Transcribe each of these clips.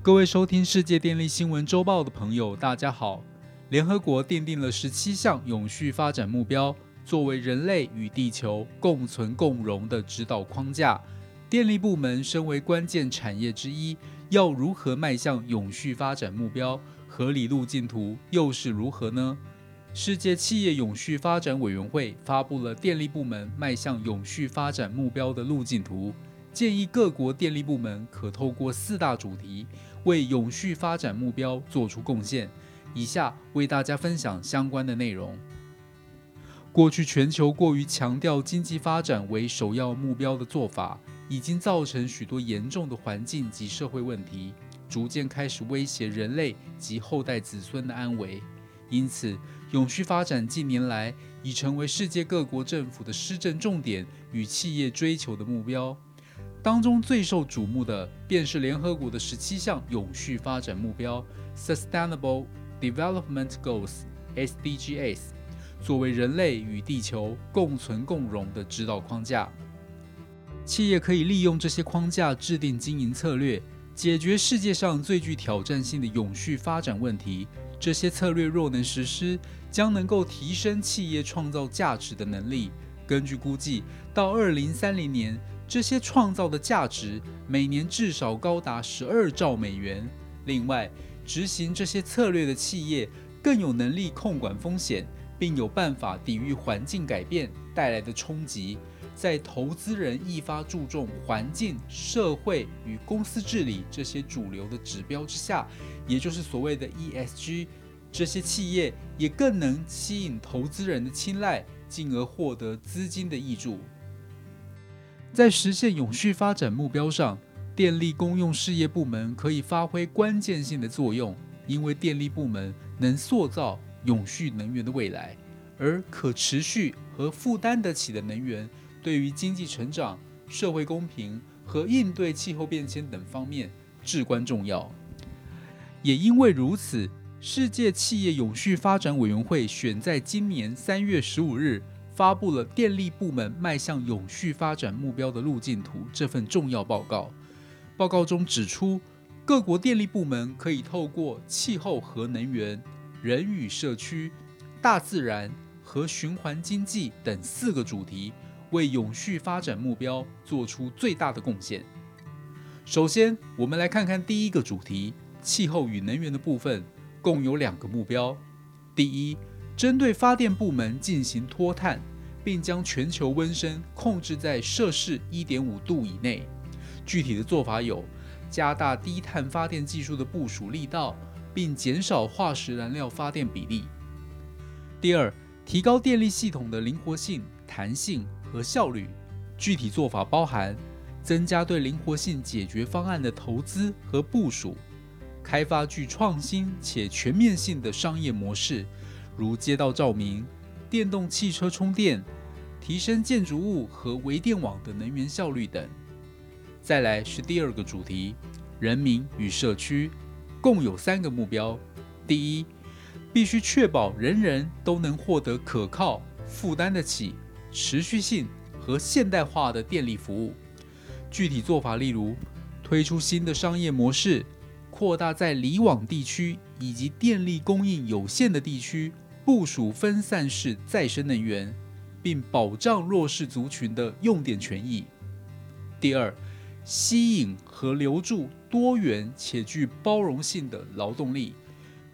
各位收听世界电力新闻周报的朋友，大家好。联合国奠定了十七项永续发展目标，作为人类与地球共存共荣的指导框架。电力部门身为关键产业之一，要如何迈向永续发展目标？合理路径图又是如何呢？世界企业永续发展委员会发布了电力部门迈向永续发展目标的路径图，建议各国电力部门可透过四大主题为永续发展目标做出贡献。以下为大家分享相关的内容。过去全球过于强调经济发展为首要目标的做法，已经造成许多严重的环境及社会问题，逐渐开始威胁人类及后代子孙的安危。因此，永续发展近年来已成为世界各国政府的施政重点与企业追求的目标。当中最受瞩目的，便是联合国的十七项永续发展目标 （Sustainable Development Goals，SDGs） 作为人类与地球共存共荣的指导框架。企业可以利用这些框架制定经营策略，解决世界上最具挑战性的永续发展问题。这些策略若能实施，将能够提升企业创造价值的能力。根据估计，到二零三零年，这些创造的价值每年至少高达十二兆美元。另外，执行这些策略的企业更有能力控管风险，并有办法抵御环境改变带来的冲击。在投资人愈发注重环境、社会与公司治理这些主流的指标之下，也就是所谓的 ESG，这些企业也更能吸引投资人的青睐，进而获得资金的益助。在实现永续发展目标上，电力公用事业部门可以发挥关键性的作用，因为电力部门能塑造永续能源的未来，而可持续和负担得起的能源。对于经济成长、社会公平和应对气候变迁等方面至关重要。也因为如此，世界企业永续发展委员会选在今年三月十五日发布了电力部门迈向永续发展目标的路径图这份重要报告。报告中指出，各国电力部门可以透过气候和能源、人与社区、大自然和循环经济等四个主题。为永续发展目标做出最大的贡献。首先，我们来看看第一个主题——气候与能源的部分，共有两个目标。第一，针对发电部门进行脱碳，并将全球温升控制在摄氏一点五度以内。具体的做法有：加大低碳发电技术的部署力道，并减少化石燃料发电比例。第二，提高电力系统的灵活性、弹性。和效率，具体做法包含增加对灵活性解决方案的投资和部署，开发具创新且全面性的商业模式，如街道照明、电动汽车充电、提升建筑物和微电网的能源效率等。再来是第二个主题，人民与社区，共有三个目标：第一，必须确保人人都能获得可靠、负担得起。持续性和现代化的电力服务，具体做法例如推出新的商业模式，扩大在离网地区以及电力供应有限的地区部署分散式再生能源，并保障弱势族群的用电权益。第二，吸引和留住多元且具包容性的劳动力，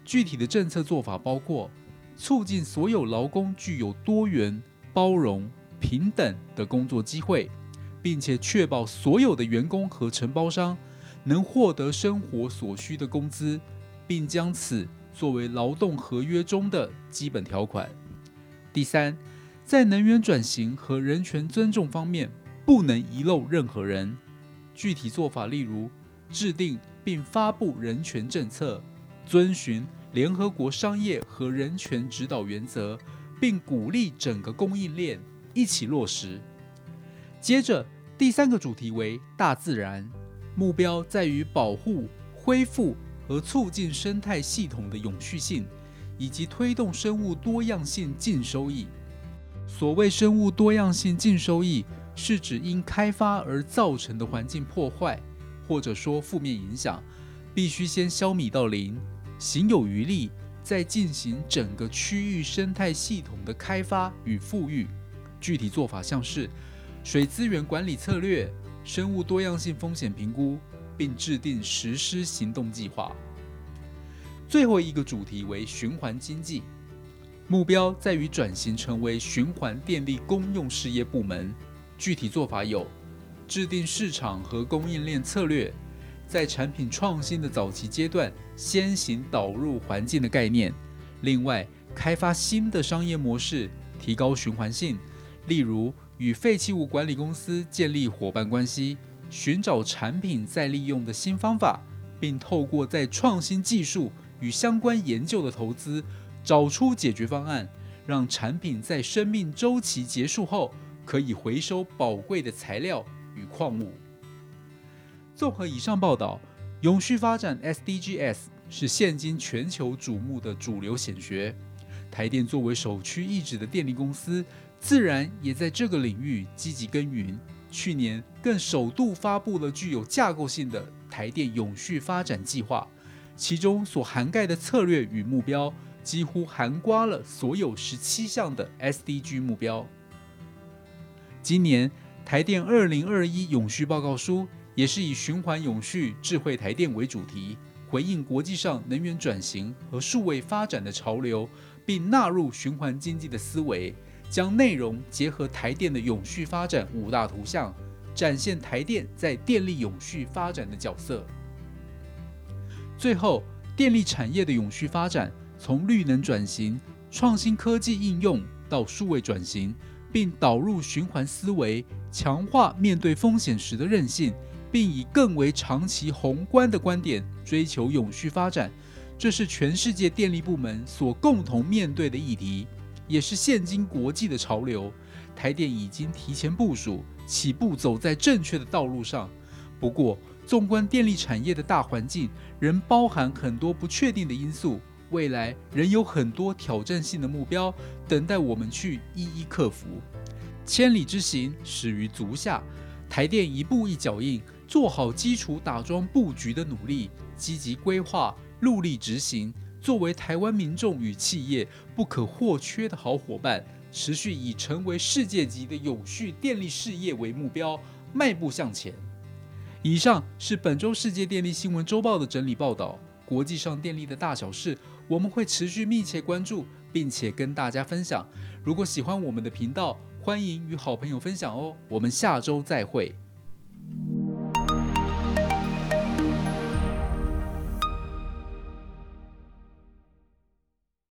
具体的政策做法包括促进所有劳工具有多元。包容、平等的工作机会，并且确保所有的员工和承包商能获得生活所需的工资，并将此作为劳动合约中的基本条款。第三，在能源转型和人权尊重方面，不能遗漏任何人。具体做法例如制定并发布人权政策，遵循联合国商业和人权指导原则。并鼓励整个供应链一起落实。接着，第三个主题为大自然，目标在于保护、恢复和促进生态系统的永续性，以及推动生物多样性净收益。所谓生物多样性净收益，是指因开发而造成的环境破坏，或者说负面影响，必须先消弭到零，行有余力，再进行整个区域生态系统的开发与富裕。具体做法像是水资源管理策略、生物多样性风险评估，并制定实施行动计划。最后一个主题为循环经济，目标在于转型成为循环电力公用事业部门。具体做法有：制定市场和供应链策略，在产品创新的早期阶段先行导入环境的概念；另外，开发新的商业模式，提高循环性，例如与废弃物管理公司建立伙伴关系，寻找产品再利用的新方法，并透过在创新技术。与相关研究的投资，找出解决方案，让产品在生命周期结束后可以回收宝贵的材料与矿物。综合以上报道，永续发展 SDGs 是现今全球瞩目的主流显学。台电作为首屈一指的电力公司，自然也在这个领域积极耕耘。去年更首度发布了具有架构性的台电永续发展计划。其中所涵盖的策略与目标，几乎涵盖了所有十七项的 SDG 目标。今年台电二零二一永续报告书也是以循环永续、智慧台电为主题，回应国际上能源转型和数位发展的潮流，并纳入循环经济的思维，将内容结合台电的永续发展五大图像，展现台电在电力永续发展的角色。最后，电力产业的永续发展，从绿能转型、创新科技应用到数位转型，并导入循环思维，强化面对风险时的韧性，并以更为长期宏观的观点追求永续发展，这是全世界电力部门所共同面对的议题，也是现今国际的潮流。台电已经提前部署，起步走在正确的道路上。不过，纵观电力产业的大环境，仍包含很多不确定的因素，未来仍有很多挑战性的目标等待我们去一一克服。千里之行，始于足下。台电一步一脚印，做好基础打桩布局的努力，积极规划，努力执行，作为台湾民众与企业不可或缺的好伙伴，持续以成为世界级的永续电力事业为目标，迈步向前。以上是本周世界电力新闻周报的整理报道。国际上电力的大小事，我们会持续密切关注，并且跟大家分享。如果喜欢我们的频道，欢迎与好朋友分享哦。我们下周再会。